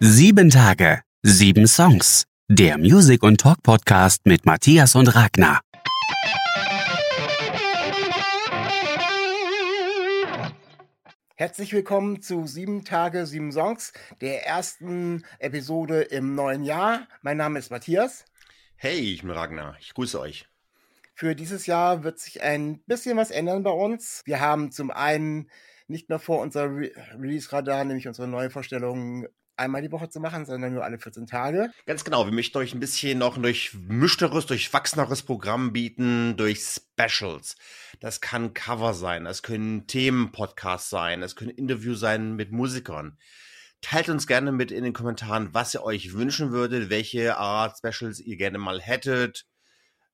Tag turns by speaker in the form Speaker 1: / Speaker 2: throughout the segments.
Speaker 1: Sieben Tage, sieben Songs. Der Music- und Talk-Podcast mit Matthias und Ragnar.
Speaker 2: Herzlich willkommen zu Sieben Tage, sieben Songs, der ersten Episode im neuen Jahr. Mein Name ist Matthias.
Speaker 3: Hey, ich bin Ragnar. Ich grüße euch.
Speaker 2: Für dieses Jahr wird sich ein bisschen was ändern bei uns. Wir haben zum einen nicht mehr vor, unser Re Release-Radar, nämlich unsere neue Vorstellung, einmal die Woche zu machen, sondern nur alle 14 Tage.
Speaker 3: Ganz genau, wir möchten euch ein bisschen noch ein durchmischteres, durchwachseneres Programm bieten, durch Specials. Das kann Cover sein, das können Themenpodcasts sein, das können Interviews sein mit Musikern. Teilt uns gerne mit in den Kommentaren, was ihr euch wünschen würdet, welche Art Specials ihr gerne mal hättet.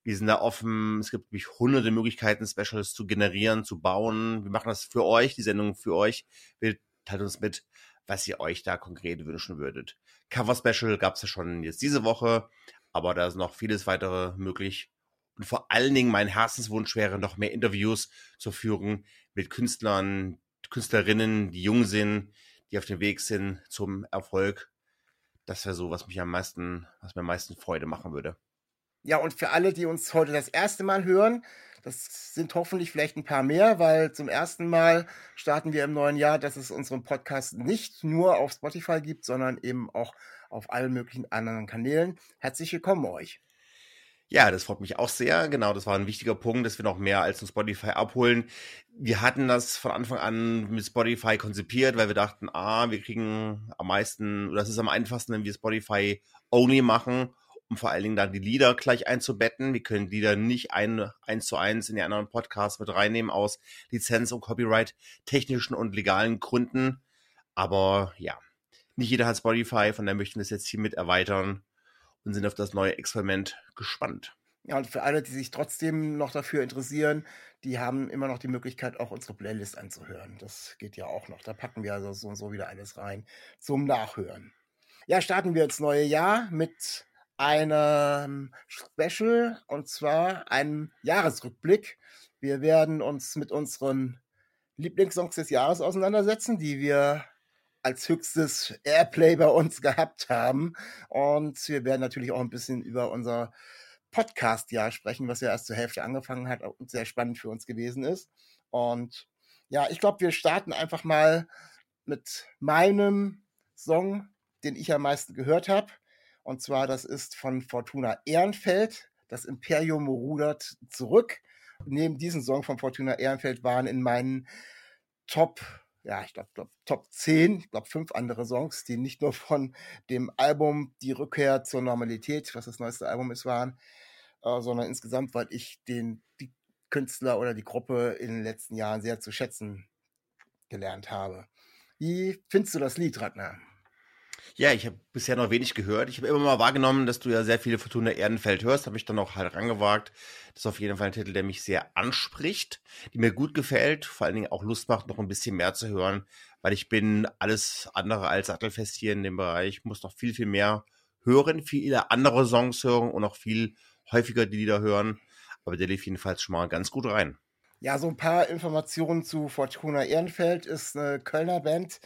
Speaker 3: Wir sind da offen. Es gibt nämlich hunderte Möglichkeiten, Specials zu generieren, zu bauen. Wir machen das für euch, die Sendung für euch. Wir teilt uns mit, was ihr euch da konkret wünschen würdet. Cover Special gab es ja schon jetzt diese Woche, aber da ist noch vieles weitere möglich. Und vor allen Dingen mein Herzenswunsch wäre, noch mehr Interviews zu führen mit Künstlern, Künstlerinnen, die jung sind, die auf dem Weg sind zum Erfolg. Das wäre so, was mich am meisten, was mir am meisten Freude machen würde.
Speaker 2: Ja, und für alle, die uns heute das erste Mal hören, das sind hoffentlich vielleicht ein paar mehr, weil zum ersten Mal starten wir im neuen Jahr, dass es unseren Podcast nicht nur auf Spotify gibt, sondern eben auch auf allen möglichen anderen Kanälen. Herzlich willkommen euch.
Speaker 3: Ja, das freut mich auch sehr. Genau, das war ein wichtiger Punkt, dass wir noch mehr als ein Spotify abholen. Wir hatten das von Anfang an mit Spotify konzipiert, weil wir dachten, ah, wir kriegen am meisten, oder das ist am einfachsten, wenn wir Spotify only machen um vor allen Dingen dann die Lieder gleich einzubetten. Wir können Lieder nicht ein, eins zu eins in die anderen Podcasts mit reinnehmen aus Lizenz- und Copyright-technischen und legalen Gründen. Aber ja, nicht jeder hat Spotify, von daher möchten wir es jetzt hier mit erweitern und sind auf das neue Experiment gespannt.
Speaker 2: Ja, und für alle, die sich trotzdem noch dafür interessieren, die haben immer noch die Möglichkeit, auch unsere Playlist anzuhören. Das geht ja auch noch. Da packen wir also so und so wieder alles rein zum Nachhören. Ja, starten wir ins neue Jahr mit einem Special und zwar einem Jahresrückblick. Wir werden uns mit unseren Lieblingssongs des Jahres auseinandersetzen, die wir als höchstes Airplay bei uns gehabt haben. Und wir werden natürlich auch ein bisschen über unser Podcast-Jahr sprechen, was ja erst zur Hälfte angefangen hat und sehr spannend für uns gewesen ist. Und ja, ich glaube, wir starten einfach mal mit meinem Song, den ich am meisten gehört habe. Und zwar, das ist von Fortuna Ehrenfeld. Das Imperium rudert zurück. Neben diesem Song von Fortuna Ehrenfeld waren in meinen Top, ja, ich glaube, glaub, Top 10, ich glaube, fünf andere Songs, die nicht nur von dem Album Die Rückkehr zur Normalität, was das neueste Album ist, waren, äh, sondern insgesamt, weil ich den, die Künstler oder die Gruppe in den letzten Jahren sehr zu schätzen gelernt habe. Wie findest du das Lied, Ragnar?
Speaker 3: Ja, ich habe bisher noch wenig gehört. Ich habe immer mal wahrgenommen, dass du ja sehr viele Fortuna Erdenfeld hörst, habe ich dann auch halt rangewagt. Das ist auf jeden Fall ein Titel, der mich sehr anspricht, die mir gut gefällt, vor allen Dingen auch Lust macht, noch ein bisschen mehr zu hören, weil ich bin alles andere als sattelfest hier in dem Bereich, ich muss noch viel, viel mehr hören, viele andere Songs hören und auch viel häufiger die Lieder hören. Aber der lief jedenfalls schon mal ganz gut rein.
Speaker 2: Ja, so ein paar Informationen zu Fortuna Ehrenfeld ist eine Kölner Band,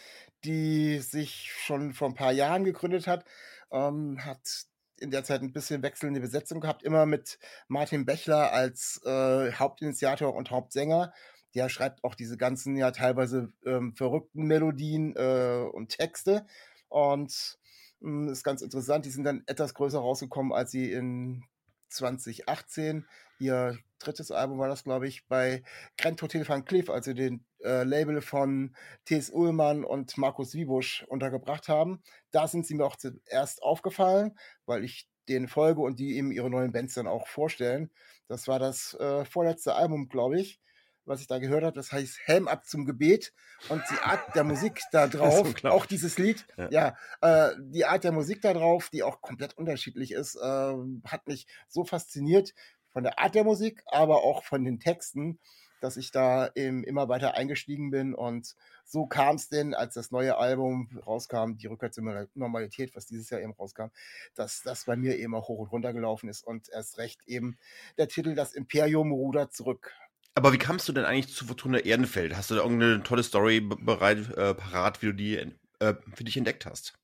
Speaker 2: die sich schon vor ein paar Jahren gegründet hat, ähm, hat in der Zeit ein bisschen wechselnde Besetzung gehabt, immer mit Martin Bechler als äh, Hauptinitiator und Hauptsänger. Der schreibt auch diese ganzen ja teilweise ähm, verrückten Melodien äh, und Texte. Und mh, hm, ist ganz interessant, die sind dann etwas größer rausgekommen, als sie in 2018 ihr drittes Album war das, glaube ich, bei Grand Hotel Van Cleef, also den äh, Label von T.S. Ullmann und Markus Wiebusch untergebracht haben. Da sind sie mir auch zuerst aufgefallen, weil ich denen folge und die eben ihre neuen Bands dann auch vorstellen. Das war das äh, vorletzte Album, glaube ich, was ich da gehört habe. Das heißt Helm ab zum Gebet und die Art der Musik da drauf, auch dieses Lied, ja, ja äh, die Art der Musik da drauf, die auch komplett unterschiedlich ist, äh, hat mich so fasziniert von der Art der Musik, aber auch von den Texten, dass ich da eben immer weiter eingestiegen bin. Und so kam es denn, als das neue Album rauskam, die Rückkehr zur Normalität, was dieses Jahr eben rauskam, dass das bei mir eben auch hoch und runter gelaufen ist und erst recht eben der Titel Das Imperium rudert zurück.
Speaker 3: Aber wie kamst du denn eigentlich zu Fortuna Ehrenfeld? Hast du da irgendeine tolle Story bereit, äh, parat, wie du die äh, für dich entdeckt hast?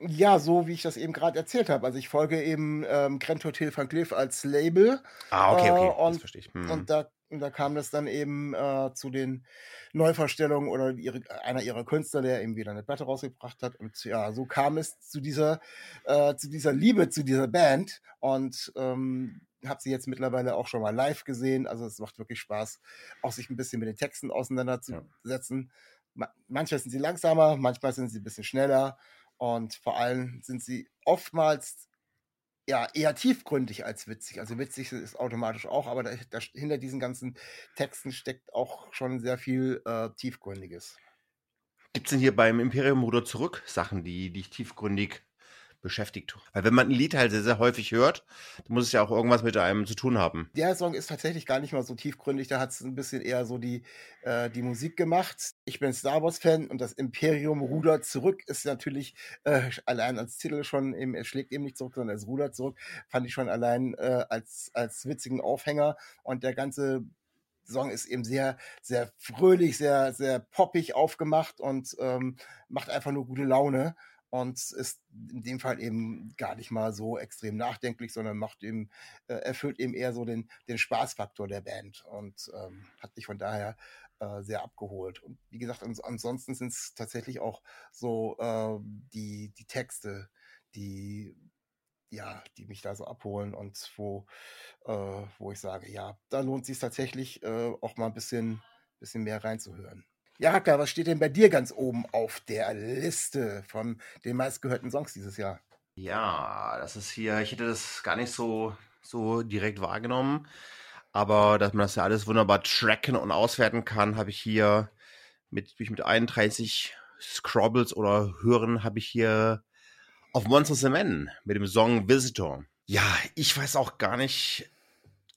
Speaker 2: Ja, so wie ich das eben gerade erzählt habe. Also ich folge eben ähm, Grand Hotel Van Cleef als Label.
Speaker 3: Ah, okay, okay,
Speaker 2: äh, und,
Speaker 3: das verstehe ich. Hm.
Speaker 2: Und da, da kam das dann eben äh, zu den Neuvorstellungen oder ihre, einer ihrer Künstler, der eben wieder eine Platte rausgebracht hat. Und ja, so kam es zu dieser, äh, zu dieser Liebe zu dieser Band. Und ähm, habe sie jetzt mittlerweile auch schon mal live gesehen. Also es macht wirklich Spaß, auch sich ein bisschen mit den Texten auseinanderzusetzen. Ja. Manchmal sind sie langsamer, manchmal sind sie ein bisschen schneller. Und vor allem sind sie oftmals ja, eher tiefgründig als witzig. Also witzig ist automatisch auch, aber da, da, hinter diesen ganzen Texten steckt auch schon sehr viel äh, Tiefgründiges.
Speaker 3: Gibt es denn hier beim Imperium Ruder zurück Sachen, die dich tiefgründig beschäftigt. Weil wenn man ein Lied halt sehr, sehr häufig hört, dann muss es ja auch irgendwas mit einem zu tun haben.
Speaker 2: Der Song ist tatsächlich gar nicht mal so tiefgründig, da hat es ein bisschen eher so die, äh, die Musik gemacht. Ich bin Star Wars-Fan und das Imperium rudert zurück ist natürlich äh, allein als Titel schon, eben, es schlägt eben nicht zurück, sondern es rudert zurück, fand ich schon allein äh, als, als witzigen Aufhänger und der ganze Song ist eben sehr, sehr fröhlich, sehr, sehr poppig aufgemacht und ähm, macht einfach nur gute Laune und ist in dem Fall eben gar nicht mal so extrem nachdenklich, sondern macht eben, äh, erfüllt eben eher so den, den Spaßfaktor der Band und ähm, hat mich von daher äh, sehr abgeholt. Und wie gesagt, ans ansonsten sind es tatsächlich auch so äh, die, die Texte, die ja, die mich da so abholen und wo, äh, wo ich sage, ja, da lohnt es sich tatsächlich äh, auch mal ein bisschen, bisschen mehr reinzuhören. Ja, Hacker, was steht denn bei dir ganz oben auf der Liste von den meistgehörten Songs dieses Jahr?
Speaker 3: Ja, das ist hier, ich hätte das gar nicht so, so direkt wahrgenommen, aber dass man das ja alles wunderbar tracken und auswerten kann, habe ich hier mit, mit 31 Scrobbles oder Hören habe ich hier auf Monsters of Men mit dem Song Visitor. Ja, ich weiß auch gar nicht,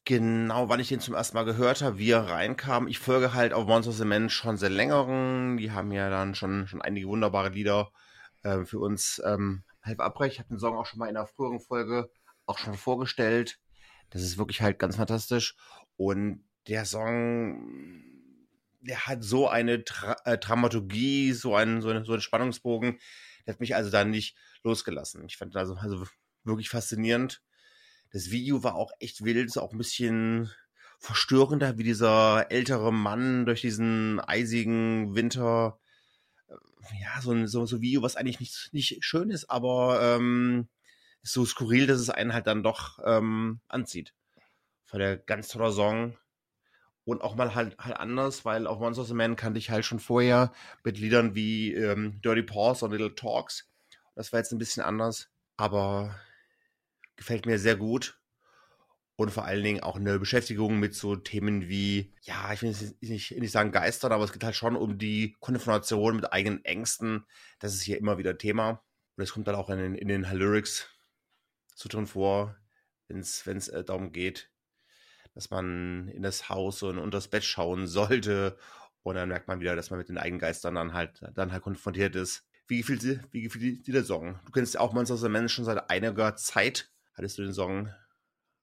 Speaker 3: genau, wann ich den zum ersten Mal gehört habe, wie er reinkam. Ich folge halt auf Monsters of Men schon seit längerem. Die haben ja dann schon, schon einige wunderbare Lieder äh, für uns ähm, halb abbrechen. Ich habe den Song auch schon mal in einer früheren Folge auch schon vorgestellt. Das ist wirklich halt ganz fantastisch. Und der Song, der hat so eine Dra äh, Dramaturgie, so einen, so, eine, so einen Spannungsbogen. Der hat mich also dann nicht losgelassen. Ich fand also, also wirklich faszinierend das Video war auch echt wild, ist auch ein bisschen verstörender, wie dieser ältere Mann durch diesen eisigen Winter, äh, ja, so ein so, so Video, was eigentlich nicht, nicht schön ist, aber ähm, ist so skurril, dass es einen halt dann doch ähm, anzieht. War der ganz toller Song. Und auch mal halt, halt anders, weil auf Monsters of Man kannte ich halt schon vorher mit Liedern wie ähm, Dirty Paws und Little Talks. Das war jetzt ein bisschen anders. Aber gefällt mir sehr gut. Und vor allen Dingen auch eine Beschäftigung mit so Themen wie, ja, ich will nicht, nicht sagen Geistern, aber es geht halt schon um die Konfrontation mit eigenen Ängsten. Das ist hier immer wieder Thema. Und es kommt dann auch in den, in den Lyrics so drin vor, wenn es äh, darum geht, dass man in das Haus und unter das Bett schauen sollte. Und dann merkt man wieder, dass man mit den eigenen Geistern dann halt, dann halt konfrontiert ist. Wie gefiel dir, der Song? Du kennst ja auch Monster of the Man schon seit einiger Zeit. Hattest du den Song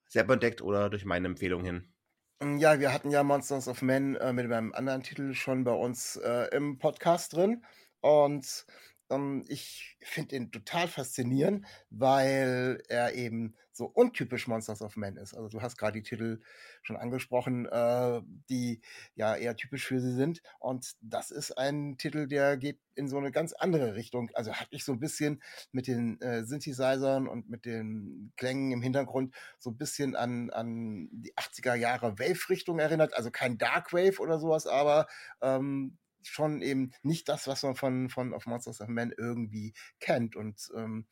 Speaker 3: selber entdeckt oder durch meine Empfehlung hin?
Speaker 2: Mm, ja, wir hatten ja Monsters of Men äh, mit einem anderen Titel schon bei uns äh, im Podcast drin. Und ähm, ich finde ihn total faszinierend, weil er eben so untypisch Monsters of Men ist. Also du hast gerade die Titel schon angesprochen, äh, die ja eher typisch für sie sind. Und das ist ein Titel, der geht in so eine ganz andere Richtung. Also hat mich so ein bisschen mit den äh, Synthesizern und mit den Klängen im Hintergrund so ein bisschen an, an die 80er Jahre Wave-Richtung erinnert. Also kein Dark Wave oder sowas, aber ähm, schon eben nicht das, was man von, von of Monsters of Men irgendwie kennt. Und ähm,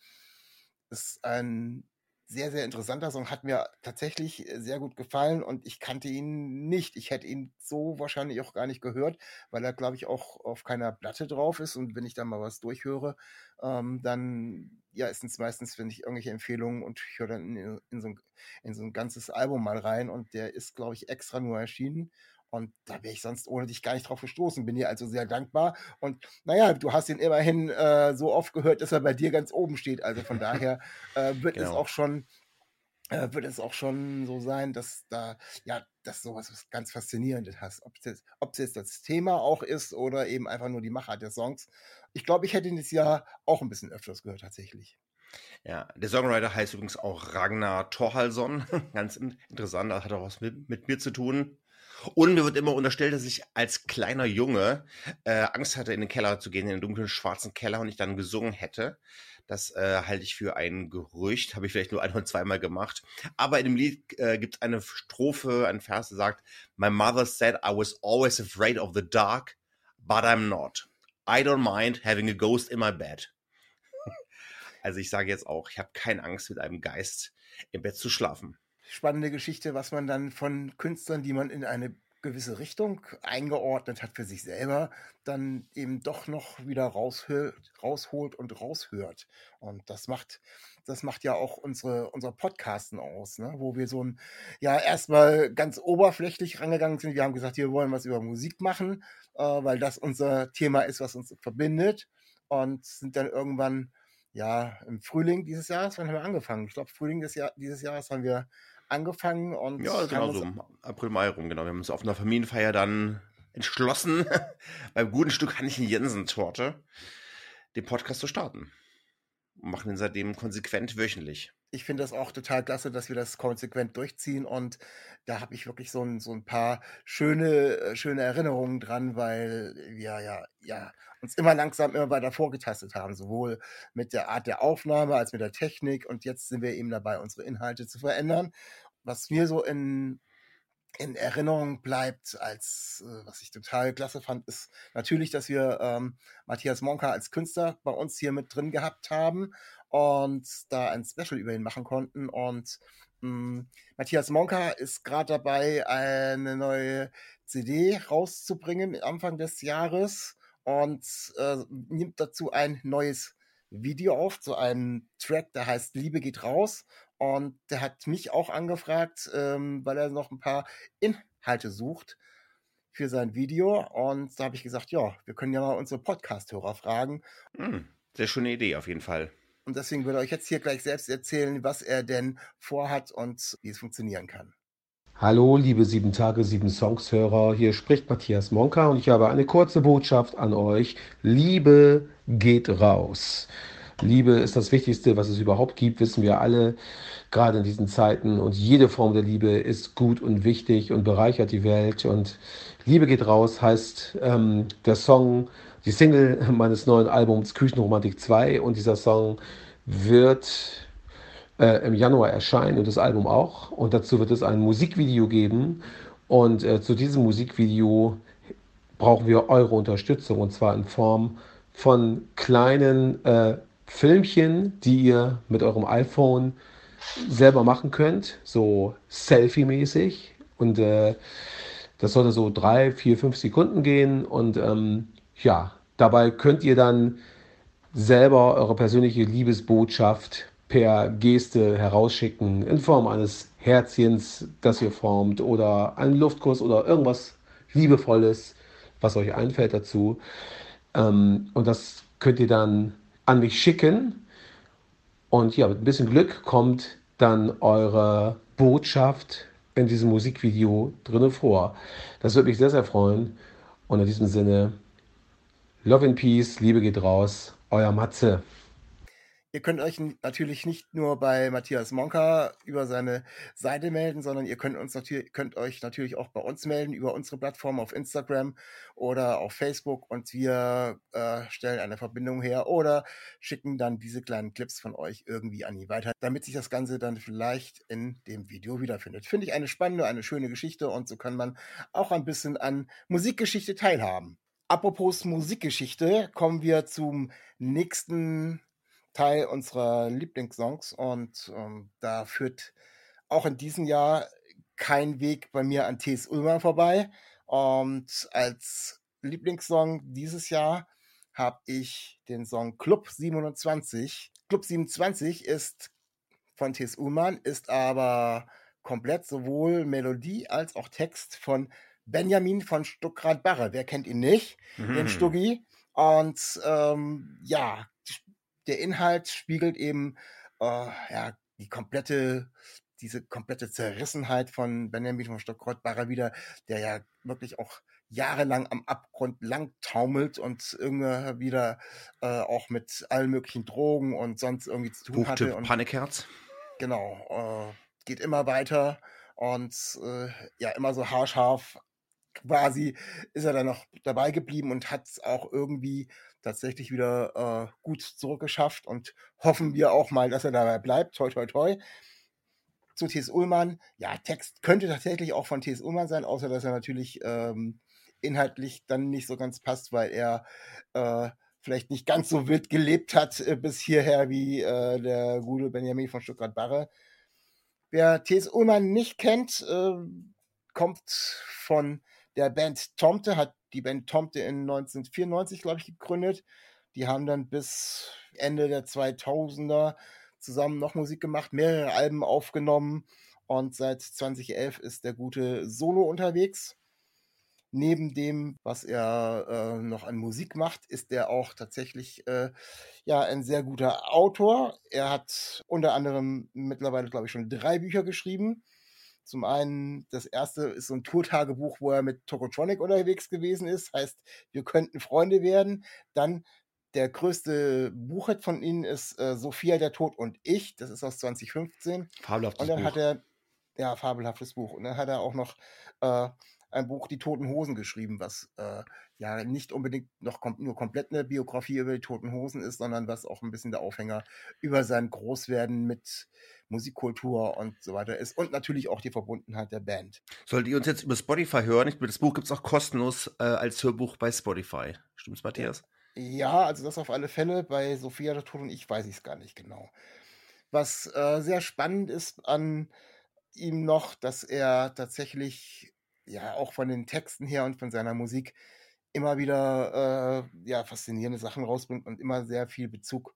Speaker 2: ist ein sehr, sehr interessanter Song. Hat mir tatsächlich sehr gut gefallen und ich kannte ihn nicht. Ich hätte ihn so wahrscheinlich auch gar nicht gehört, weil er, glaube ich, auch auf keiner Platte drauf ist. Und wenn ich da mal was durchhöre, ähm, dann ja, ist es meistens, finde ich, irgendwelche Empfehlungen und ich höre dann in, in, so ein, in so ein ganzes Album mal rein und der ist, glaube ich, extra nur erschienen. Und da wäre ich sonst ohne dich gar nicht drauf gestoßen. Bin dir also sehr dankbar. Und naja, du hast ihn immerhin äh, so oft gehört, dass er bei dir ganz oben steht. Also von daher äh, wird genau. es auch schon äh, wird es auch schon so sein, dass da, ja, dass sowas was ganz Faszinierendes hast. Ob es jetzt, jetzt das Thema auch ist oder eben einfach nur die Machart der Songs. Ich glaube, ich hätte ihn das Jahr auch ein bisschen öfters gehört, tatsächlich.
Speaker 3: Ja, der Songwriter heißt übrigens auch Ragnar Thorhalsson. Ganz interessant, das hat auch was mit, mit mir zu tun. Und mir wird immer unterstellt, dass ich als kleiner Junge äh, Angst hatte, in den Keller zu gehen, in den dunklen, schwarzen Keller und ich dann gesungen hätte. Das äh, halte ich für ein Gerücht, habe ich vielleicht nur ein oder zweimal gemacht. Aber in dem Lied äh, gibt es eine Strophe, ein Vers, der sagt, My mother said I was always afraid of the dark, but I'm not. I don't mind having a ghost in my bed. also ich sage jetzt auch, ich habe keine Angst, mit einem Geist im Bett zu schlafen
Speaker 2: spannende Geschichte, was man dann von Künstlern, die man in eine gewisse Richtung eingeordnet hat für sich selber, dann eben doch noch wieder raushört, rausholt und raushört. Und das macht, das macht ja auch unsere, unser Podcasten aus, ne? wo wir so ein, ja, erstmal ganz oberflächlich rangegangen sind. Wir haben gesagt, wir wollen was über Musik machen, äh, weil das unser Thema ist, was uns verbindet. Und sind dann irgendwann, ja, im Frühling dieses Jahres, wann haben wir angefangen? Ich glaube, Frühling des Jahr, dieses Jahres haben wir angefangen und.
Speaker 3: Ja, genau so, April, Mai rum, genau. Wir haben uns auf einer Familienfeier dann entschlossen, beim guten Stück Hannchen Jensen-Torte, den Podcast zu starten. Und machen ihn seitdem konsequent wöchentlich.
Speaker 2: Ich finde das auch total klasse, dass wir das konsequent durchziehen und da habe ich wirklich so ein, so ein paar schöne, äh, schöne Erinnerungen dran, weil wir ja, ja uns immer langsam immer weiter vorgetastet haben, sowohl mit der Art der Aufnahme als mit der Technik und jetzt sind wir eben dabei, unsere Inhalte zu verändern. Was mir so in in Erinnerung bleibt, als äh, was ich total klasse fand, ist natürlich, dass wir ähm, Matthias Monka als Künstler bei uns hier mit drin gehabt haben und da ein Special über ihn machen konnten. Und mh, hm, Matthias Monka ist gerade dabei, eine neue CD rauszubringen Anfang des Jahres und äh, nimmt dazu ein neues Video auf zu einem Track, der heißt Liebe geht raus. Und der hat mich auch angefragt, ähm, weil er noch ein paar Inhalte sucht für sein Video. Und da habe ich gesagt, ja, wir können ja mal unsere Podcast-Hörer fragen.
Speaker 3: Hm, sehr schöne Idee auf jeden Fall.
Speaker 2: Und deswegen würde euch jetzt hier gleich selbst erzählen, was er denn vorhat und wie es funktionieren kann.
Speaker 4: Hallo, liebe sieben Tage, sieben Songs-Hörer. Hier spricht Matthias Monka und ich habe eine kurze Botschaft an euch. Liebe geht raus. Liebe ist das Wichtigste, was es überhaupt gibt, wissen wir alle, gerade in diesen Zeiten. Und jede Form der Liebe ist gut und wichtig und bereichert die Welt. Und Liebe geht raus heißt ähm, der Song die Single meines neuen Albums Küchenromantik 2 und dieser Song wird äh, im Januar erscheinen und das Album auch. Und dazu wird es ein Musikvideo geben. Und äh, zu diesem Musikvideo brauchen wir eure Unterstützung und zwar in Form von kleinen äh, Filmchen, die ihr mit eurem iPhone selber machen könnt, so Selfie-mäßig. Und äh, das sollte so drei, vier, fünf Sekunden gehen. Und ähm, ja, dabei könnt ihr dann selber eure persönliche Liebesbotschaft per Geste herausschicken in Form eines Herzchens, das ihr formt oder einen Luftkuss oder irgendwas Liebevolles, was euch einfällt dazu. Ähm, und das könnt ihr dann an mich schicken. Und ja, mit ein bisschen Glück kommt dann eure Botschaft in diesem Musikvideo drinne vor. Das würde mich sehr, sehr freuen. Und in diesem Sinne Love and Peace, Liebe geht raus, euer Matze.
Speaker 2: Ihr könnt euch natürlich nicht nur bei Matthias Monka über seine Seite melden, sondern ihr könnt, uns natürlich, könnt euch natürlich auch bei uns melden über unsere Plattform auf Instagram oder auf Facebook und wir äh, stellen eine Verbindung her oder schicken dann diese kleinen Clips von euch irgendwie an ihn weiter, damit sich das Ganze dann vielleicht in dem Video wiederfindet. Finde ich eine spannende, eine schöne Geschichte und so kann man auch ein bisschen an Musikgeschichte teilhaben. Apropos Musikgeschichte, kommen wir zum nächsten Teil unserer Lieblingssongs und ähm, da führt auch in diesem Jahr kein Weg bei mir an T.S. Ulmer vorbei. Und als Lieblingssong dieses Jahr habe ich den Song Club 27. Club 27 ist von T.S. Ullmann, ist aber komplett sowohl Melodie als auch Text von Benjamin von Stuckrad-Barre. Wer kennt ihn nicht? Mhm. Den Stuggi. Und ähm, ja, der Inhalt spiegelt eben äh, ja, die komplette diese komplette Zerrissenheit von Benjamin von Stockrott-Barre wieder, der ja wirklich auch jahrelang am Abgrund lang taumelt und irgendwie wieder äh, auch mit allen möglichen Drogen und sonst irgendwie zu tun
Speaker 3: Buchtipp
Speaker 2: hatte. Und
Speaker 3: Panikherz.
Speaker 2: genau, äh, geht immer weiter und äh, ja, immer so haarscharf quasi ist er dann noch dabei geblieben und hat es auch irgendwie tatsächlich wieder äh, gut zurückgeschafft und hoffen wir auch mal, dass er dabei bleibt. Toi, toi, toi. Zu T.S. Ullmann. Ja, Text könnte tatsächlich auch von T.S. Ullmann sein, außer dass er natürlich ähm, inhaltlich dann nicht so ganz passt, weil er äh, vielleicht nicht ganz so wild gelebt hat äh, bis hierher wie äh, der gute Benjamin von Stuttgart-Barre. Wer T.S. Ullmann nicht kennt, äh, kommt von der Band Tomte, hat die Band Tomte in 1994, glaube ich, gegründet. Die haben dann bis Ende der 2000er zusammen noch Musik gemacht, mehrere Alben aufgenommen und seit 2011 ist der gute Solo unterwegs. Neben dem, was er äh, noch an Musik macht, ist er auch tatsächlich äh, ja ein sehr guter Autor. Er hat unter anderem mittlerweile, glaube ich, schon drei Bücher geschrieben. Zum einen, das erste ist so ein Tourtagebuch, wo er mit Tokotronic unterwegs gewesen ist, heißt, wir könnten Freunde werden. Dann der größte Buchhit von ihnen ist äh, Sophia, der Tod und ich. Das ist aus 2015.
Speaker 3: Fabelhaftes
Speaker 2: Und dann
Speaker 3: Buch.
Speaker 2: hat er, ja, fabelhaftes Buch. Und dann hat er auch noch äh, ein Buch Die Toten Hosen geschrieben, was äh, ja nicht unbedingt noch kom nur komplett eine Biografie über die Toten Hosen ist, sondern was auch ein bisschen der Aufhänger über sein Großwerden mit Musikkultur und so weiter ist. Und natürlich auch die Verbundenheit der Band.
Speaker 3: Solltet ihr uns jetzt über Spotify hören, ich- das Buch gibt es auch kostenlos äh, als Hörbuch bei Spotify. Stimmt's, Matthias?
Speaker 2: Ja, also das auf alle Fälle. Bei Sophia der Tod und ich weiß ich es gar nicht genau. Was äh, sehr spannend ist an ihm noch, dass er tatsächlich ja auch von den Texten her und von seiner Musik immer wieder äh, ja faszinierende Sachen rausbringt und immer sehr viel Bezug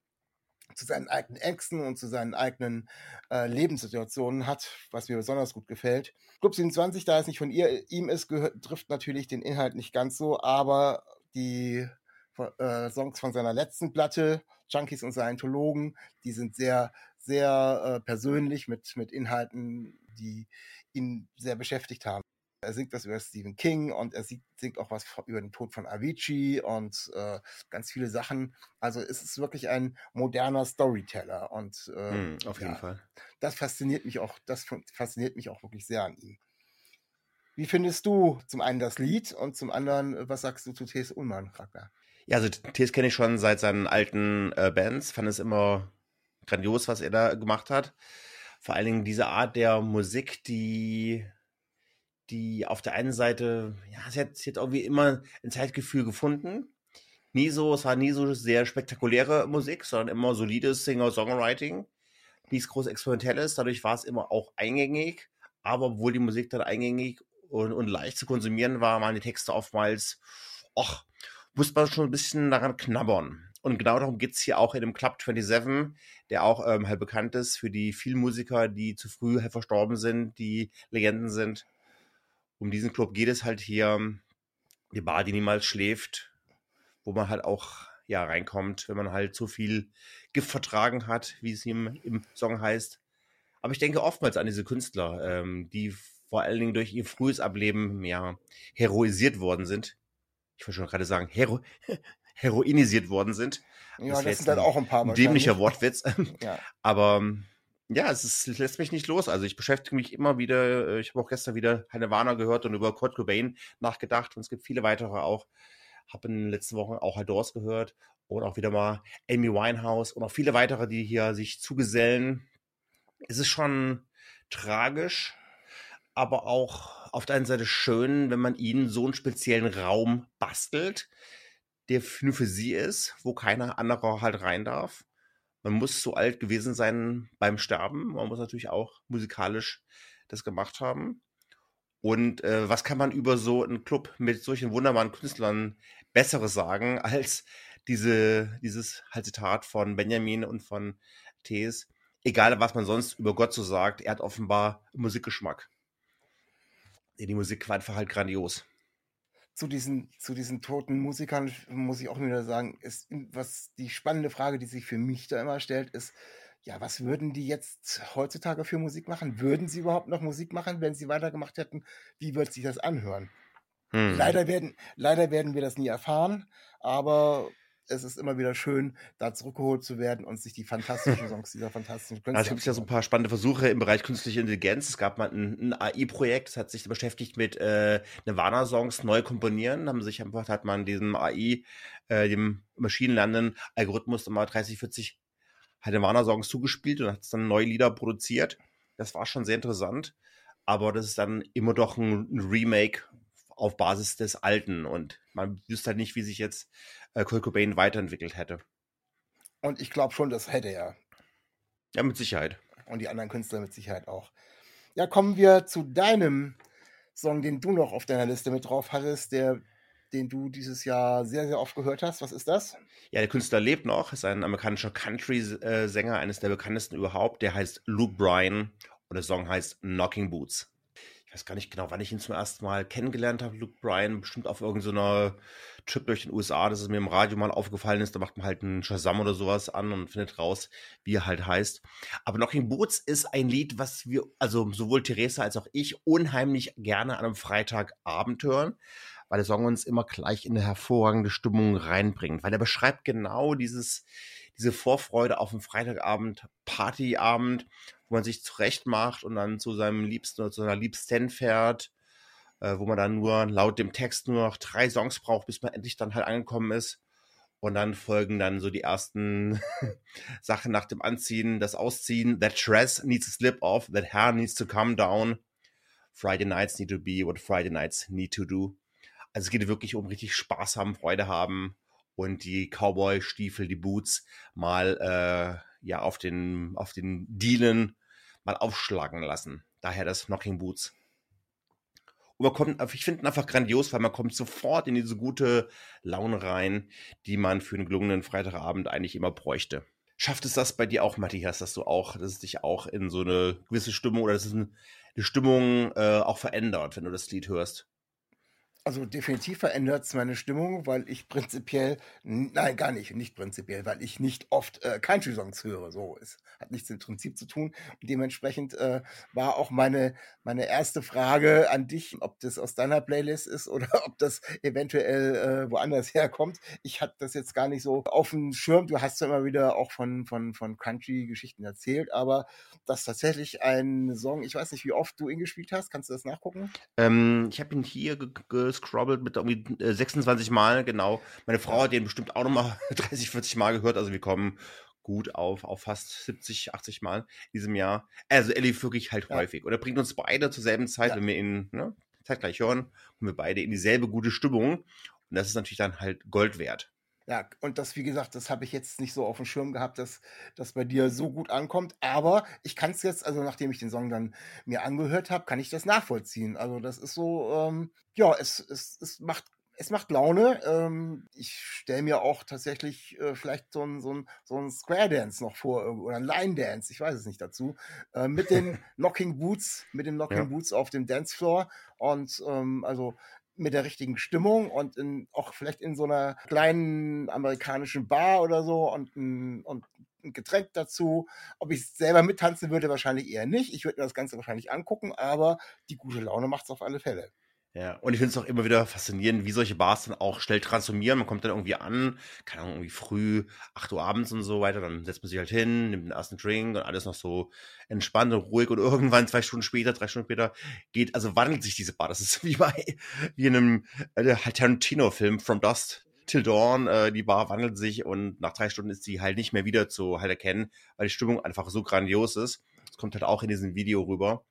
Speaker 2: zu seinen eigenen Ängsten und zu seinen eigenen äh, Lebenssituationen hat, was mir besonders gut gefällt. Club 27, da es nicht von ihr, ihm ist, gehört, trifft natürlich den Inhalt nicht ganz so, aber die äh, Songs von seiner letzten Platte, Junkies und Scientologen, die sind sehr, sehr äh, persönlich mit, mit Inhalten, die ihn sehr beschäftigt haben. Er singt was über Stephen King und er singt, auch was über den Tod von Avicii und äh, ganz viele Sachen. Also es ist wirklich ein moderner Storyteller und äh,
Speaker 3: Hm, auf jeden
Speaker 2: ja,
Speaker 3: Fall.
Speaker 2: das fasziniert mich auch, das fasziniert mich auch wirklich sehr an ihm. Wie findest du zum einen das Lied und zum anderen, was sagst du zu T.S. Ullmann, Ragnar?
Speaker 3: Ja, also Tees kenne ich schon seit seinen alten äh, Bands. Fand es immer grandios, was er da gemacht hat. Vor allen Dingen diese Art der Musik, die, die auf der einen Seite, ja, sie hat, sie hat irgendwie immer ein Zeitgefühl gefunden. Nie so, es war nie so sehr spektakuläre Musik, sondern immer solides Singer-Songwriting. Nichts groß Experimentelles, dadurch war es immer auch eingängig. Aber obwohl die Musik dann eingängig und, und leicht zu konsumieren war, waren die Texte oftmals, ach, muss man schon ein bisschen daran knabbern. Und genau darum geht es hier auch in dem Club 27, der auch ähm, halt bekannt ist für die vielen Musiker, die zu früh halt verstorben sind, die Legenden sind. Um diesen Club geht es halt hier, die Bar, die niemals schläft, wo man halt auch ja reinkommt, wenn man halt zu viel Gift vertragen hat, wie es im, im Song heißt. Aber ich denke oftmals an diese Künstler, ähm, die vor allen Dingen durch ihr frühes Ableben ja heroisiert worden sind. Ich wollte schon gerade sagen, hero heroinisiert worden sind.
Speaker 2: Ja,
Speaker 3: Das
Speaker 2: das, sind dann
Speaker 3: ein
Speaker 2: auch ein paar
Speaker 3: Ein dämlicher. Wortwitz.
Speaker 2: Ja.
Speaker 3: Aber ähm, ja, es, ist, es lässt mich nicht los. Also ich beschäftige mich immer wieder, äh, ich habe auch gestern wieder Hanne Warner gehört und über Kurt Cobain nachgedacht und es gibt viele weitere auch. Habe in den letzten Wochen auch Adors gehört und auch wieder mal Amy Winehouse und auch viele weitere, die hier sich zugesellen. Es ist schon tragisch, aber auch auf der einen Seite schön, wenn man ihnen so einen speziellen Raum bastelt, der nur für sie ist, wo keiner anderer halt rein darf. Man muss so alt gewesen sein beim Sterben. Man muss natürlich auch musikalisch das gemacht haben. Und äh, was kann man über so einen Club mit solchen wunderbaren Künstlern Besseres sagen als diese, dieses halt Zitat von Benjamin und von Thees? Egal, was man sonst über Gott so sagt, er hat offenbar Musikgeschmack. Die Musik war einfach halt grandios.
Speaker 2: Zu diesen, zu diesen toten Musikern muss ich auch wieder sagen, ist, was die spannende Frage, die sich für mich da immer stellt, ist, ja, was würden die jetzt heutzutage für Musik machen? Würden sie überhaupt noch Musik machen, wenn sie weitergemacht hätten? Wie wird sich das anhören? Hm. Leider, werden, leider werden wir das nie erfahren, aber es ist immer wieder schön, da zurückgeholt zu werden und sich die fantastischen Songs dieser fantastischen
Speaker 3: Künstler. Also es gibt ja so ein paar spannende Versuche im Bereich künstliche Intelligenz. Es gab mal ein, ein AI-Projekt, das hat sich beschäftigt mit äh, Nirvana-Songs neu komponieren. Haben sich einfach, hat man diesem AI, äh, dem Maschinenlernen-Algorithmus mal 30, 40 hat Nirvana-Songs zugespielt und hat dann neue Lieder produziert. Das war schon sehr interessant. Aber das ist dann immer doch ein Remake auf Basis des Alten und man wüsste halt nicht, wie sich jetzt äh, Kurt Cobain weiterentwickelt hätte.
Speaker 2: Und ich glaube schon, das hätte er.
Speaker 3: Ja, mit Sicherheit.
Speaker 2: Und die anderen Künstler mit Sicherheit auch. Ja, kommen wir zu deinem Song, den du noch auf deiner Liste mit drauf hattest, der, den du dieses Jahr sehr, sehr oft gehört hast. Was ist das?
Speaker 3: Ja, der Künstler lebt noch, ist ein amerikanischer Country-Sänger, eines der bekanntesten überhaupt. Der heißt Luke Bryan und der Song heißt Knocking Boots ich weiß gar nicht genau, wann ich ihn zum ersten Mal kennengelernt habe, Luke Bryan, bestimmt auf irgendeiner so Trip durch den USA, dass es mir im Radio mal aufgefallen ist, da macht man halt einen Shazam oder sowas an und findet raus, wie er halt heißt. Aber Knocking Boots ist ein Lied, was wir, also sowohl Theresa als auch ich, unheimlich gerne an einem Freitagabend hören, weil der Song uns immer gleich in eine hervorragende Stimmung reinbringt, weil er beschreibt genau dieses, diese Vorfreude auf einen Freitagabend, Partyabend, wo man sich zurecht macht und dann zu seinem Liebsten oder zu seiner Liebsten fährt, äh, wo man dann nur laut dem Text nur noch drei Songs braucht, bis man endlich dann halt angekommen ist. Und dann folgen dann so die ersten Sachen nach dem Anziehen, das Ausziehen. That dress needs to slip off, that hair needs to come down. Friday nights need to be what Friday nights need to do. Also es geht wirklich um richtig Spaß haben, Freude haben und die Cowboy-Stiefel, die Boots mal äh, ja auf den auf den Dielen mal aufschlagen lassen. Daher das Knocking Boots. Und man kommt, ich finde ihn einfach grandios, weil man kommt sofort in diese gute Laune rein, die man für einen gelungenen Freitagabend eigentlich immer bräuchte. Schafft es das bei dir auch, Matthias, dass du auch, dass es dich auch in so eine gewisse Stimmung oder dass es eine Stimmung äh, auch verändert, wenn du das Lied hörst?
Speaker 2: Also definitiv verändert es meine Stimmung, weil ich prinzipiell, nein, gar nicht, nicht prinzipiell, weil ich nicht oft äh, Country-Songs höre. So, es hat nichts mit Prinzip zu tun. Und dementsprechend äh, war auch meine, meine erste Frage an dich, ob das aus deiner Playlist ist oder ob das eventuell äh, woanders herkommt. Ich hatte das jetzt gar nicht so auf dem Schirm. Du hast ja immer wieder auch von, von, von Country-Geschichten erzählt, aber das ist tatsächlich ein Song, ich weiß nicht, wie oft du ihn gespielt hast. Kannst du das nachgucken?
Speaker 3: Ähm, ich habe ihn hier gescrobbelt mit irgendwie 26 äh, Mal, genau. Meine Frau hat den bestimmt auch nochmal 30, 40 Mal gehört. Also wir kommen gut auf, auf fast 70, 80 Mal in diesem Jahr. Also lief wirklich halt ja. häufig. Und er bringt uns beide zur selben Zeit, ja. wenn wir ihn ne, zeitgleich hören, kommen wir beide in dieselbe gute Stimmung. Und das ist natürlich dann halt Gold wert.
Speaker 2: Ja, und das, wie gesagt, das habe ich jetzt nicht so auf dem Schirm gehabt, dass das bei dir so gut ankommt. Aber ich kann es jetzt, also nachdem ich den Song dann mir angehört habe, kann ich das nachvollziehen. Also das ist so, ähm, ja, es, es, es macht es macht Laune. Ähm, ich stelle mir auch tatsächlich äh, vielleicht so ein, so, ein, so ein Square Dance noch vor oder ein Line Dance, ich weiß es nicht dazu, äh, mit den Knocking Boots, mit den Knocking ja. Boots auf dem Dancefloor und ähm, also mit der richtigen Stimmung und in, auch vielleicht in so einer kleinen amerikanischen Bar oder so und ein, und ein Getränk dazu. Ob ich selber mittanzen würde, wahrscheinlich eher nicht. Ich würde mir das Ganze wahrscheinlich angucken, aber die gute Laune macht es auf alle Fälle.
Speaker 3: Ja, und ich finde es auch immer wieder faszinierend, wie solche Bars dann auch schnell transformieren. Man kommt dann irgendwie an, keine Ahnung, irgendwie früh, 8 Uhr abends und so weiter, dann setzt man sich halt hin, nimmt den ersten Drink und alles noch so entspannt und ruhig und irgendwann zwei Stunden später, drei Stunden später geht, also wandelt sich diese Bar. Das ist wie bei, wie in einem äh, Tarantino-Film, From Dust Till Dawn, äh, die Bar wandelt sich und nach drei Stunden ist sie halt nicht mehr wieder zu halt erkennen, weil die Stimmung einfach so grandios ist. Das kommt halt auch in diesem Video rüber.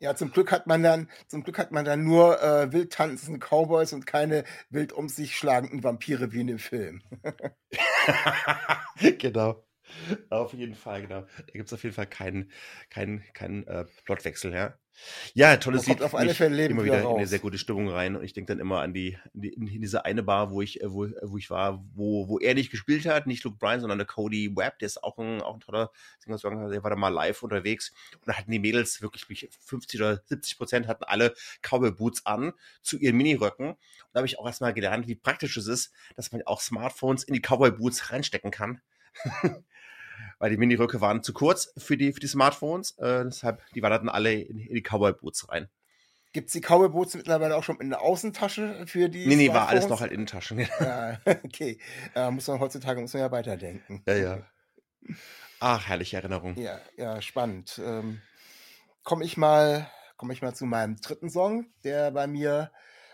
Speaker 2: Ja, zum Glück hat man dann, zum Glück hat man dann nur äh, wild tanzende Cowboys und keine wild um sich schlagenden Vampire wie in dem Film.
Speaker 3: genau. Auf jeden Fall, genau. Da gibt es auf jeden Fall keinen keinen keinen äh, Plotwechsel, ja. Ja, tolles Lied.
Speaker 2: Auf alle Fälle
Speaker 3: immer wieder raus. in eine sehr gute Stimmung rein. Und ich denke dann immer an die, in, die, in diese eine Bar, wo ich, äh, wo, wo ich war, wo, wo er nicht gespielt hat, nicht Luke Bryan, sondern der Cody Webb, der ist auch ein, auch ein toller Singer, der war da mal live unterwegs. Und da hatten die Mädels wirklich 50 oder 70 Prozent hatten alle Cowboy Boots an zu ihren Miniröcken. Und da habe ich auch erstmal gelernt, wie praktisch es ist, dass man auch Smartphones in die Cowboy Boots reinstecken kann. weil die Miniröcke waren zu kurz für die, für die Smartphones. Äh, deshalb, die wanderten alle in, in die Cowboy-Boots rein.
Speaker 2: Gibt es die Cowboy-Boots mittlerweile auch schon in der Außentasche für die
Speaker 3: Nee, nee, war alles noch halt in den Taschen.
Speaker 2: ja, okay. Äh, muss man heutzutage muss man ja weiterdenken.
Speaker 3: Ja, ja. Ach, herrliche Erinnerung.
Speaker 2: Ja, ja, spannend. Ähm, komme ich mal, komme ich mal zu meinem dritten Song, der bei mir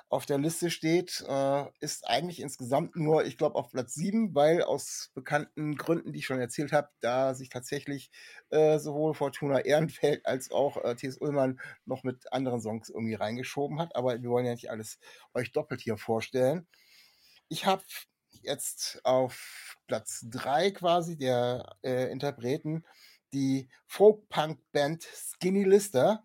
Speaker 2: auf der Liste steht, äh, ist eigentlich insgesamt nur, ich glaube, auf Platz 7, weil aus bekannten Gründen, die ich schon erzählt habe, da sich tatsächlich äh, sowohl Fortuna Ehrenfeld als auch äh, T.S. Ullmann noch mit anderen Songs irgendwie reingeschoben hat. Aber wir wollen ja nicht alles euch doppelt hier vorstellen. Ich habe jetzt auf Platz 3 quasi der äh, Interpreten die Folk-Punk-Band Skinny Lister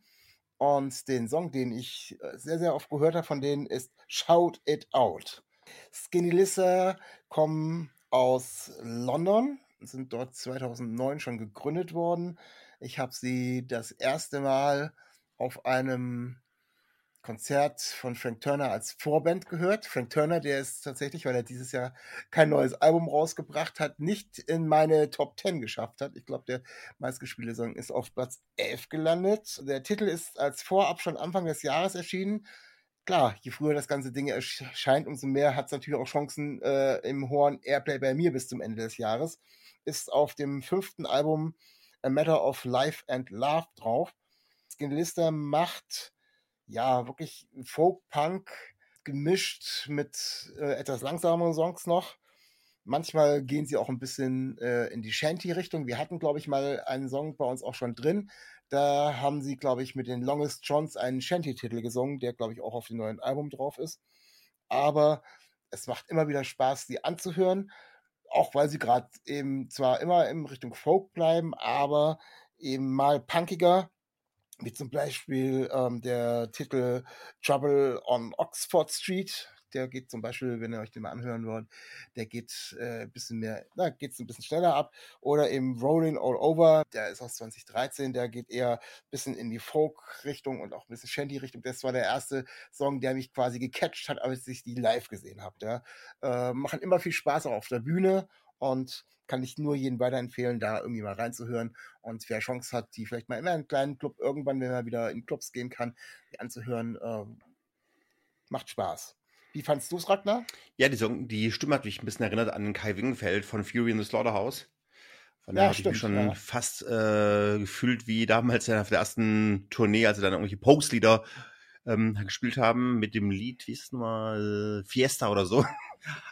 Speaker 2: und den Song, den ich äh, sehr, sehr oft gehört habe von denen, ist Shout It Out. Skinny Lissa kommen aus London, sind dort 2009 schon gegründet worden. Ich habe sie das erste Mal auf einem Konzert von Frank Turner als Vorband gehört. Frank Turner, der ist tatsächlich, weil er dieses Jahr kein neues Album rausgebracht hat, nicht in meine Top 10 geschafft hat. Ich glaube, der meistgespielte Song ist auf Platz 11 gelandet. Der Titel ist als Vorab schon Anfang des Jahres erschienen. Klar, je früher das ganze Ding erscheint, umso mehr hat es natürlich auch Chancen äh, im hohen Airplay bei mir bis zum Ende des Jahres. Ist auf dem fünften Album A Matter of Life and Love drauf. Skin Lister macht ja, wirklich Folk-Punk gemischt mit äh, etwas langsameren Songs noch. Manchmal gehen sie auch ein bisschen äh, in die Shanty-Richtung. Wir hatten, glaube ich, mal einen Song bei uns auch schon drin. Da haben sie, glaube ich, mit den Longest Johns einen Shanty-Titel gesungen, der, glaube ich, auch auf dem neuen Album drauf ist. Aber es macht immer wieder Spaß, sie anzuhören. Auch weil sie gerade eben zwar immer in Richtung Folk bleiben, aber eben mal punkiger wie zum Beispiel ähm, der Titel Trouble on Oxford Street. Der geht zum Beispiel, wenn ihr euch den mal anhören wollt, der geht äh, ein bisschen mehr, na, geht ein bisschen schneller ab. Oder eben Rolling All Over, der ist aus 2013, der geht eher ein bisschen in die Folk-Richtung und auch ein bisschen Shanty-Richtung. Das war der erste Song, der mich quasi gecatcht hat, als ich die live gesehen habe. Ja. Äh, machen immer viel Spaß auch auf der Bühne und kann ich nur jedem weiterempfehlen, da irgendwie mal reinzuhören. Und wer Chance hat, die vielleicht mal in einen kleinen Club irgendwann, wenn man wieder in Clubs gehen kann, die anzuhören, äh, macht Spaß. Wie fandst du es, Ragnar?
Speaker 3: Ja, die, Song, die Stimme hat mich ein bisschen erinnert an Kai Wingenfeld von Fury in the Slaughterhouse. Von der ja, habe ich mich schon ja. fast äh, gefühlt wie damals auf der ersten Tournee, als sie dann irgendwelche Pokes-Lieder ähm, gespielt haben mit dem Lied, wie ist nochmal, Fiesta oder so.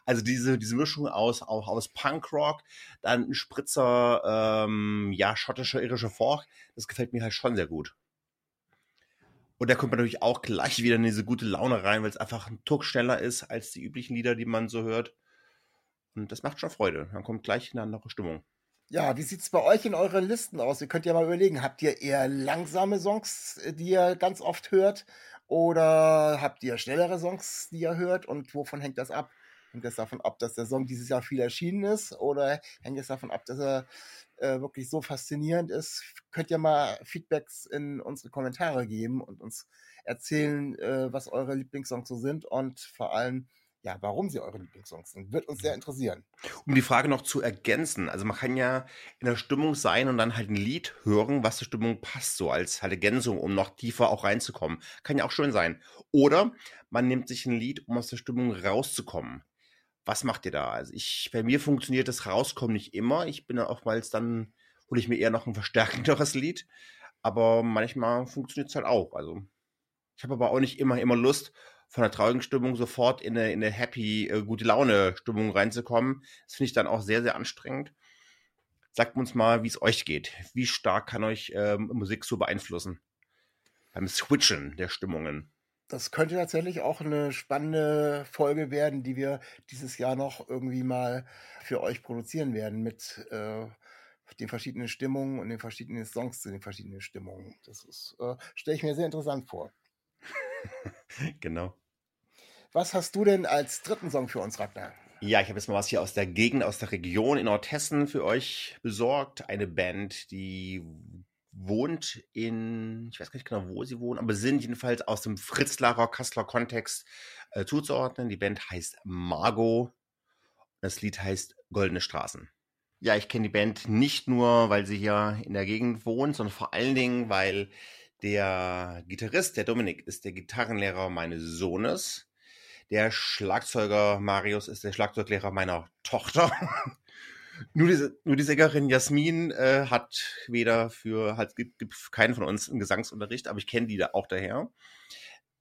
Speaker 3: Also diese, diese Mischung aus, auch aus Punkrock, dann ein Spritzer, ähm, ja, schottischer, irischer Folk, das gefällt mir halt schon sehr gut. Und da kommt man natürlich auch gleich wieder in diese gute Laune rein, weil es einfach ein Tuck schneller ist als die üblichen Lieder, die man so hört. Und das macht schon Freude. Dann kommt gleich eine andere Stimmung.
Speaker 2: Ja, wie sieht es bei euch in euren Listen aus? Ihr könnt ja mal überlegen, habt ihr eher langsame Songs, die ihr ganz oft hört? Oder habt ihr schnellere Songs, die ihr hört? Und wovon hängt das ab? Hängt das davon ab, dass der Song dieses Jahr viel erschienen ist? Oder hängt es davon ab, dass er äh, wirklich so faszinierend ist? Könnt ihr mal Feedbacks in unsere Kommentare geben und uns erzählen, äh, was eure Lieblingssongs so sind und vor allem, ja, warum sie eure Lieblingssongs sind. Wird uns sehr interessieren.
Speaker 3: Um die Frage noch zu ergänzen, also man kann ja in der Stimmung sein und dann halt ein Lied hören, was zur Stimmung passt, so als halt Ergänzung, um noch tiefer auch reinzukommen. Kann ja auch schön sein. Oder man nimmt sich ein Lied, um aus der Stimmung rauszukommen. Was macht ihr da? Also ich, bei mir funktioniert das Rauskommen nicht immer. Ich bin ja oftmals dann, hole ich mir eher noch ein verstärkenderes Lied. Aber manchmal funktioniert es halt auch. Also ich habe aber auch nicht immer, immer Lust, von der traurigen Stimmung sofort in eine, in eine happy, äh, gute Laune-Stimmung reinzukommen. Das finde ich dann auch sehr, sehr anstrengend. Sagt uns mal, wie es euch geht. Wie stark kann euch ähm, Musik so beeinflussen? Beim Switchen der Stimmungen.
Speaker 2: Das könnte tatsächlich auch eine spannende Folge werden, die wir dieses Jahr noch irgendwie mal für euch produzieren werden mit äh, den verschiedenen Stimmungen und den verschiedenen Songs zu den verschiedenen Stimmungen. Das äh, stelle ich mir sehr interessant vor.
Speaker 3: genau.
Speaker 2: Was hast du denn als dritten Song für uns, Ragnar?
Speaker 3: Ja, ich habe jetzt mal was hier aus der Gegend, aus der Region in Nordhessen für euch besorgt. Eine Band, die wohnt in, ich weiß gar nicht genau, wo sie wohnen, aber sind jedenfalls aus dem Fritzlarer, Kasseler Kontext äh, zuzuordnen. Die Band heißt Margot. Das Lied heißt Goldene Straßen. Ja, ich kenne die Band nicht nur, weil sie hier in der Gegend wohnt, sondern vor allen Dingen, weil der Gitarrist, der Dominik, ist der Gitarrenlehrer meines Sohnes. Der Schlagzeuger Marius ist der Schlagzeuglehrer meiner Tochter. nur, diese, nur die Sängerin Jasmin äh, hat weder für, halt, gibt, gibt keinen von uns einen Gesangsunterricht, aber ich kenne die da auch daher.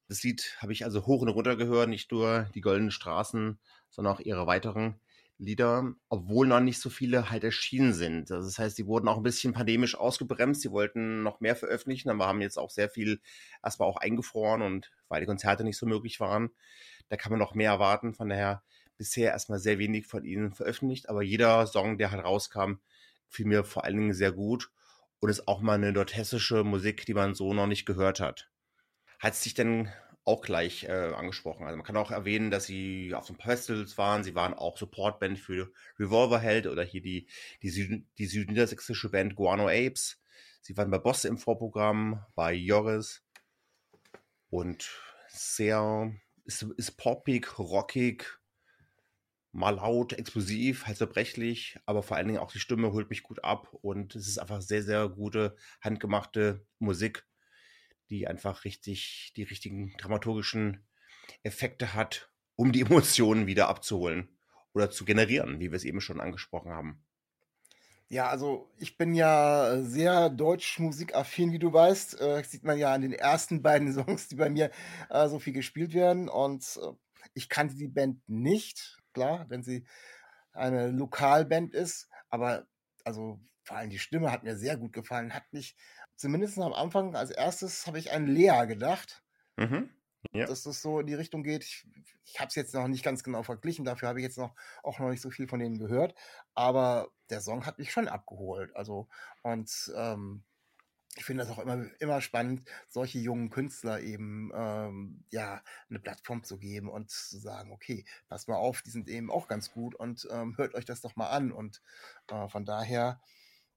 Speaker 3: Das Lied habe ich also hoch und runter gehört, nicht nur die Goldenen Straßen, sondern auch ihre weiteren Lieder, obwohl noch nicht so viele halt erschienen sind. Also das heißt, die wurden auch ein bisschen pandemisch ausgebremst. Sie wollten noch mehr veröffentlichen, aber haben jetzt auch sehr viel erstmal auch eingefroren und weil die Konzerte nicht so möglich waren, da kann man noch mehr erwarten. Von daher bisher erstmal sehr wenig von ihnen veröffentlicht, aber jeder Song, der halt rauskam, fiel mir vor allen Dingen sehr gut und ist auch mal eine dort hessische Musik, die man so noch nicht gehört hat. Hat sich denn auch gleich äh, angesprochen. Also man kann auch erwähnen, dass sie auf den Festivals waren. Sie waren auch Supportband für Revolverheld oder hier die, die, Süd die südniedersächsische Band Guano Apes. Sie waren bei Bosse im Vorprogramm, bei Joris. Und sehr, ist, ist poppig, rockig, mal laut, explosiv, halt zerbrechlich, aber vor allen Dingen auch die Stimme holt mich gut ab und es ist einfach sehr, sehr gute, handgemachte Musik die einfach richtig, die richtigen dramaturgischen Effekte hat, um die Emotionen wieder abzuholen oder zu generieren, wie wir es eben schon angesprochen haben.
Speaker 2: Ja, also ich bin ja sehr deutsch-musikaffin, wie du weißt. Äh, sieht man ja an den ersten beiden Songs, die bei mir äh, so viel gespielt werden. Und äh, ich kannte die Band nicht, klar, wenn sie eine Lokalband ist. Aber also vor allem die Stimme hat mir sehr gut gefallen, hat mich zumindest am Anfang als erstes habe ich an Lea gedacht. Mhm. Ja. Dass das so in die Richtung geht. Ich, ich habe es jetzt noch nicht ganz genau verglichen, dafür habe ich jetzt noch auch noch nicht so viel von denen gehört. Aber der Song hat mich schon abgeholt. Also, und ähm, ich finde das auch immer, immer spannend, solche jungen Künstler eben ähm, ja eine Plattform zu geben und zu sagen, okay, pass mal auf, die sind eben auch ganz gut und ähm, hört euch das doch mal an. Und äh, von daher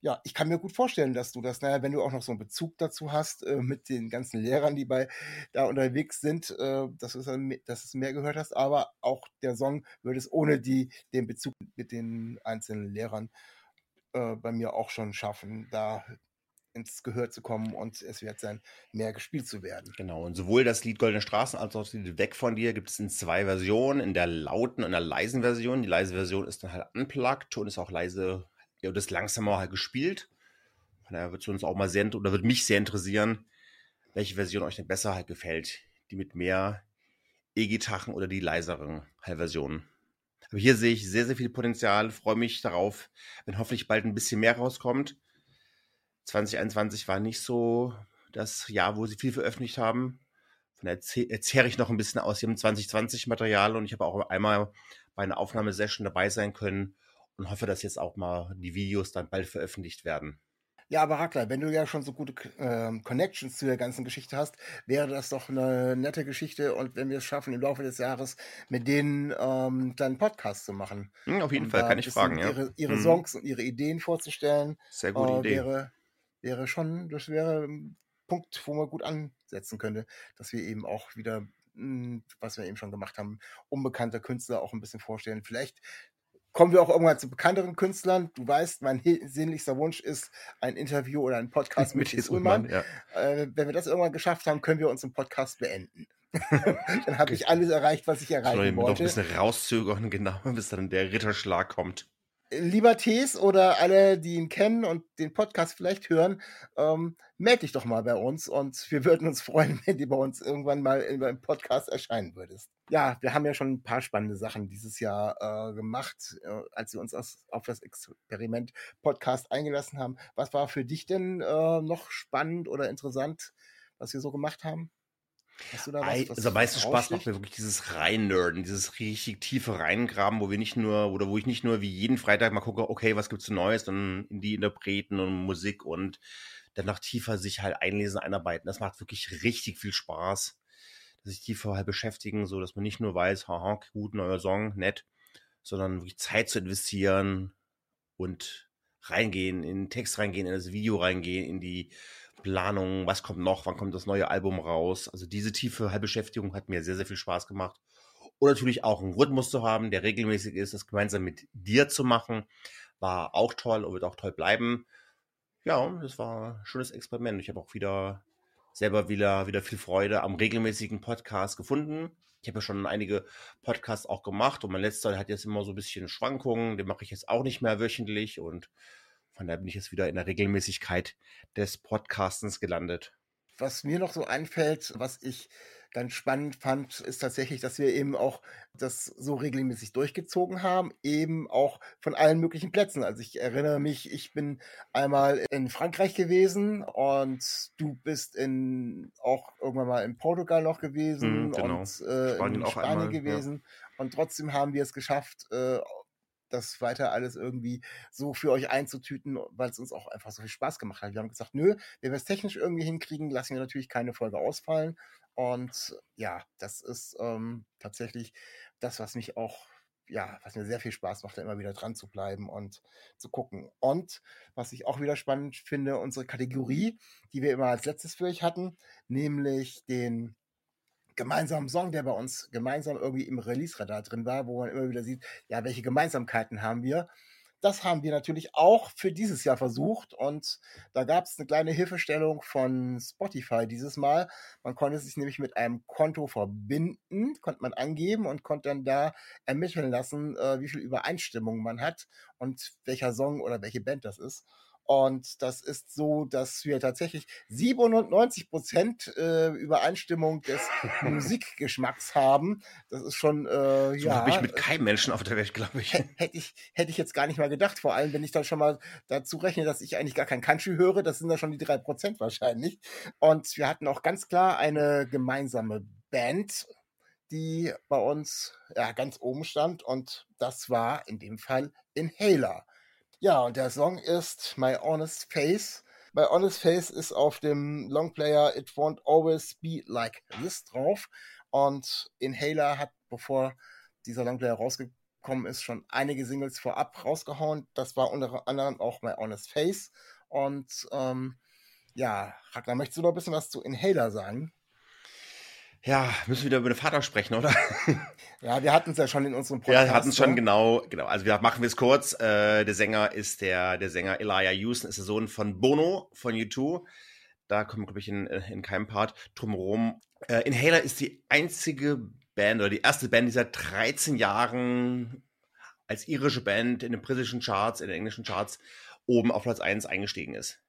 Speaker 2: ja, ich kann mir gut vorstellen, dass du das, naja, wenn du auch noch so einen Bezug dazu hast äh, mit den ganzen Lehrern, die bei da unterwegs sind, äh, dass, du es, dass du es mehr gehört hast, aber auch der Song würde es ohne die, den Bezug mit den einzelnen Lehrern äh, bei mir auch schon schaffen, da ins Gehör zu kommen und es wird sein, mehr gespielt zu werden.
Speaker 3: Genau, und sowohl das Lied Goldene Straßen als auch das Lied Weg von dir gibt es in zwei Versionen, in der lauten und der leisen Version. Die leise Version ist dann halt unplugged und ist auch leise ja, das langsamer halt gespielt. Von daher wird es uns auch mal sehr, oder wird mich sehr interessieren, welche Version euch denn besser halt gefällt. Die mit mehr E-Gitarren oder die leiseren halt Versionen. Aber hier sehe ich sehr, sehr viel Potenzial, freue mich darauf, wenn hoffentlich bald ein bisschen mehr rauskommt. 2021 war nicht so das Jahr, wo sie viel veröffentlicht haben. Von daher erzähle ich noch ein bisschen aus ihrem 2020 Material und ich habe auch einmal bei einer Aufnahmesession dabei sein können und hoffe, dass jetzt auch mal die Videos dann bald veröffentlicht werden.
Speaker 2: Ja, aber Hackler, wenn du ja schon so gute äh, Connections zu der ganzen Geschichte hast, wäre das doch eine nette Geschichte und wenn wir es schaffen, im Laufe des Jahres mit denen ähm, dann Podcast zu machen.
Speaker 3: Mhm, auf jeden Fall, kann ich fragen,
Speaker 2: ja. Ihre, ihre mhm. Songs und ihre Ideen vorzustellen.
Speaker 3: Sehr gute äh, Idee.
Speaker 2: Wäre, wäre schon, das wäre ein Punkt, wo man gut ansetzen könnte, dass wir eben auch wieder hm, was wir eben schon gemacht haben, unbekannte Künstler auch ein bisschen vorstellen. Vielleicht kommen wir auch irgendwann zu bekannteren Künstlern. Du weißt, mein sehnlichster Wunsch ist ein Interview oder ein Podcast mit Thies Ullmann. Ja. Äh, wenn wir das irgendwann geschafft haben, können wir unseren Podcast beenden. dann habe ich alles erreicht, was ich erreichen Soll ich wollte.
Speaker 3: Noch ein bisschen rauszögern, genau, bis dann der Ritterschlag kommt
Speaker 2: lieber Tees oder alle, die ihn kennen und den Podcast vielleicht hören, ähm, melde dich doch mal bei uns und wir würden uns freuen, wenn du bei uns irgendwann mal im Podcast erscheinen würdest. Ja, wir haben ja schon ein paar spannende Sachen dieses Jahr äh, gemacht, äh, als wir uns aus, auf das Experiment Podcast eingelassen haben. Was war für dich denn äh, noch spannend oder interessant, was wir so gemacht haben?
Speaker 3: Hast du da was, was also am meisten Spaß macht mir wirklich dieses Reinnörden, dieses richtig tiefe Reingraben, wo wir nicht nur, oder wo ich nicht nur wie jeden Freitag mal gucke, okay, was gibt's Neues, dann in die Interpreten und Musik und dann noch tiefer sich halt einlesen, einarbeiten. Das macht wirklich richtig viel Spaß. Sich tiefer halt beschäftigen, so dass man nicht nur weiß, haha, gut, neuer Song, nett, sondern wirklich Zeit zu investieren und reingehen, in den Text reingehen, in das Video reingehen, in die Planung, was kommt noch, wann kommt das neue Album raus. Also diese tiefe Halbbeschäftigung hat mir sehr, sehr viel Spaß gemacht. Und natürlich auch einen Rhythmus zu haben, der regelmäßig ist, das gemeinsam mit dir zu machen, war auch toll und wird auch toll bleiben. Ja, das war ein schönes Experiment. Ich habe auch wieder selber wieder, wieder viel Freude am regelmäßigen Podcast gefunden. Ich habe ja schon einige Podcasts auch gemacht und mein letzter hat jetzt immer so ein bisschen Schwankungen. Den mache ich jetzt auch nicht mehr wöchentlich und von daher bin ich jetzt wieder in der Regelmäßigkeit des Podcastens gelandet.
Speaker 2: Was mir noch so einfällt, was ich ganz spannend fand, ist tatsächlich, dass wir eben auch das so regelmäßig durchgezogen haben, eben auch von allen möglichen Plätzen. Also ich erinnere mich, ich bin einmal in Frankreich gewesen und du bist in auch irgendwann mal in Portugal noch gewesen
Speaker 3: Mhm, genau.
Speaker 2: und äh,
Speaker 3: Spanien
Speaker 2: in Spanien
Speaker 3: einmal, ja.
Speaker 2: gewesen. Und trotzdem haben wir es geschafft, äh, das weiter alles irgendwie so für euch einzutüten, weil es uns auch einfach so viel Spaß gemacht hat. Wir haben gesagt, nö, wenn wir es technisch irgendwie hinkriegen, lassen wir natürlich keine Folge ausfallen. Und ja, das ist ähm, tatsächlich das, was mich auch, ja, was mir sehr viel Spaß macht, da immer wieder dran zu bleiben und zu gucken. Und was ich auch wieder spannend finde, unsere Kategorie, die wir immer als letztes für euch hatten, nämlich den gemeinsamen Song, der bei uns gemeinsam irgendwie im Release-Radar drin war, wo man immer wieder sieht, ja, welche Gemeinsamkeiten haben wir. Das haben wir natürlich auch für dieses Jahr versucht und da gab es eine kleine Hilfestellung von Spotify dieses Mal. Man konnte sich nämlich mit einem Konto verbinden, konnte man angeben und konnte dann da ermitteln lassen, äh, wie viel Übereinstimmung man hat und welcher Song oder welche Band das ist. Und das ist so, dass wir tatsächlich 97 Prozent äh, Übereinstimmung des Musikgeschmacks haben. Das ist schon, äh,
Speaker 3: So
Speaker 2: ja.
Speaker 3: habe ich mit keinem Menschen auf der Welt, glaube ich.
Speaker 2: Hä- Hätte ich, hätte ich jetzt gar nicht mal gedacht, vor allem wenn ich dann schon mal dazu rechne, dass ich eigentlich gar kein Country höre, das sind ja schon die drei Prozent wahrscheinlich. Und wir hatten auch ganz klar eine gemeinsame Band, die bei uns ja, ganz oben stand und das war in dem Fall Inhaler. Ja, und der Song ist My Honest Face. My Honest Face ist auf dem Longplayer It Won't Always Be Like This drauf. Und Inhaler hat, bevor dieser Longplayer rausgekommen ist, schon einige Singles vorab rausgehauen. Das war unter anderem auch My Honest Face. Und ähm, ja, Ragnar, möchtest du noch ein bisschen was zu Inhaler sagen?
Speaker 3: Ja, müssen wir wieder über den Vater sprechen, oder?
Speaker 2: Ja, wir hatten es ja schon in unserem
Speaker 3: Ja,
Speaker 2: Podcast.
Speaker 3: wir hatten es schon
Speaker 2: ne?
Speaker 3: genau, genau. Also wir machen wir es kurz. Äh, der Sänger ist der, der Sänger Elijah Houston, ist der Sohn von Bono von U2. Da kommen, glaube ich, in, in keinem Part drumherum. Äh, Inhaler ist die einzige Band oder die erste Band, die seit 13 Jahren als irische Band in den britischen Charts, in den englischen Charts oben auf Platz 1 eingestiegen ist.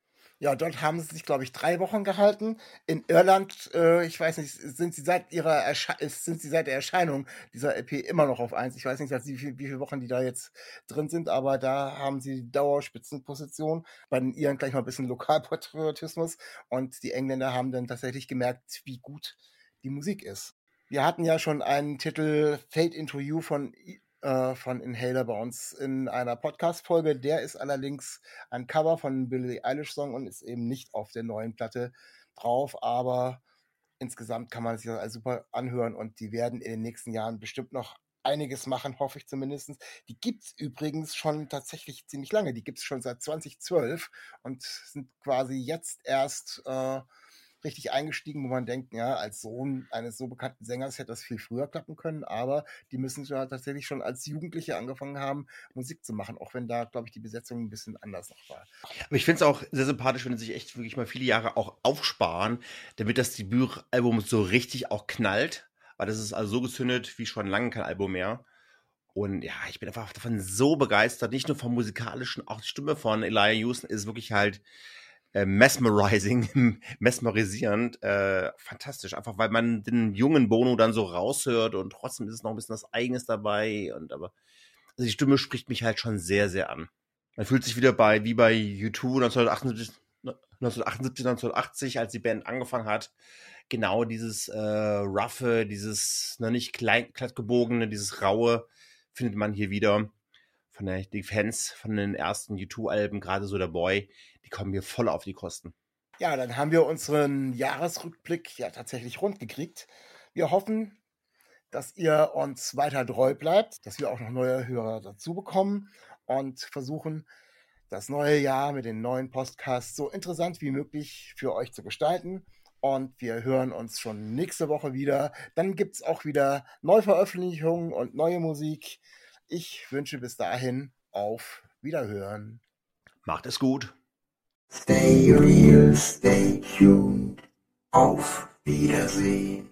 Speaker 2: Ja, dort haben sie sich, glaube ich, drei Wochen gehalten. In Irland, äh, ich weiß nicht, sind sie seit ihrer Ersche sind sie seit der Erscheinung dieser EP immer noch auf eins. Ich weiß nicht, wie, viel, wie viele Wochen die da jetzt drin sind, aber da haben sie die Dauerspitzenposition. Bei den Iren gleich mal ein bisschen Lokalpatriotismus und die Engländer haben dann tatsächlich gemerkt, wie gut die Musik ist. Wir hatten ja schon einen Titel Fade into You von äh, von Inhaler bei uns in einer Podcast-Folge. Der ist allerdings ein Cover von Billie Eilish-Song und ist eben nicht auf der neuen Platte drauf, aber insgesamt kann man sich das alles super anhören und die werden in den nächsten Jahren bestimmt noch einiges machen, hoffe ich zumindest. Die gibt's übrigens schon tatsächlich ziemlich lange. Die gibt's schon seit 2012 und sind quasi jetzt erst äh, richtig eingestiegen, wo man denkt, ja, als Sohn eines so bekannten Sängers hätte das viel früher klappen können, aber die müssen ja tatsächlich schon als Jugendliche angefangen haben, Musik zu machen, auch wenn da, glaube ich, die Besetzung ein bisschen anders noch war.
Speaker 3: Aber ich finde es auch sehr sympathisch, wenn sie sich echt wirklich mal viele Jahre auch aufsparen, damit das Debütalbum so richtig auch knallt. Weil das ist also so gezündet wie schon lange kein Album mehr. Und ja, ich bin einfach davon so begeistert, nicht nur vom musikalischen, auch die Stimme von Elijah Houston ist wirklich halt äh, mesmerizing, mesmerisierend, äh, fantastisch. Einfach weil man den jungen Bono dann so raushört und trotzdem ist es noch ein bisschen was Eigenes dabei. Und aber also die Stimme spricht mich halt schon sehr, sehr an. Man fühlt sich wieder bei, wie bei U2 1978, 1978, 1980, als die Band angefangen hat. Genau dieses äh, roughe, dieses noch nicht klein, glattgebogene, dieses raue findet man hier wieder. Von der, die Fans von den ersten U2-Alben, gerade so der Boy, die kommen mir voll auf die Kosten.
Speaker 2: Ja, dann haben wir unseren Jahresrückblick ja tatsächlich rund gekriegt. Wir hoffen, dass ihr uns weiter treu bleibt, dass wir auch noch neue Hörer dazu bekommen und versuchen, das neue Jahr mit den neuen Podcasts so interessant wie möglich für euch zu gestalten. Und wir hören uns schon nächste Woche wieder. Dann gibt es auch wieder Neuveröffentlichungen und neue Musik. Ich wünsche bis dahin auf Wiederhören.
Speaker 3: Macht es gut.
Speaker 5: Stay real, stay tuned. Auf Wiedersehen.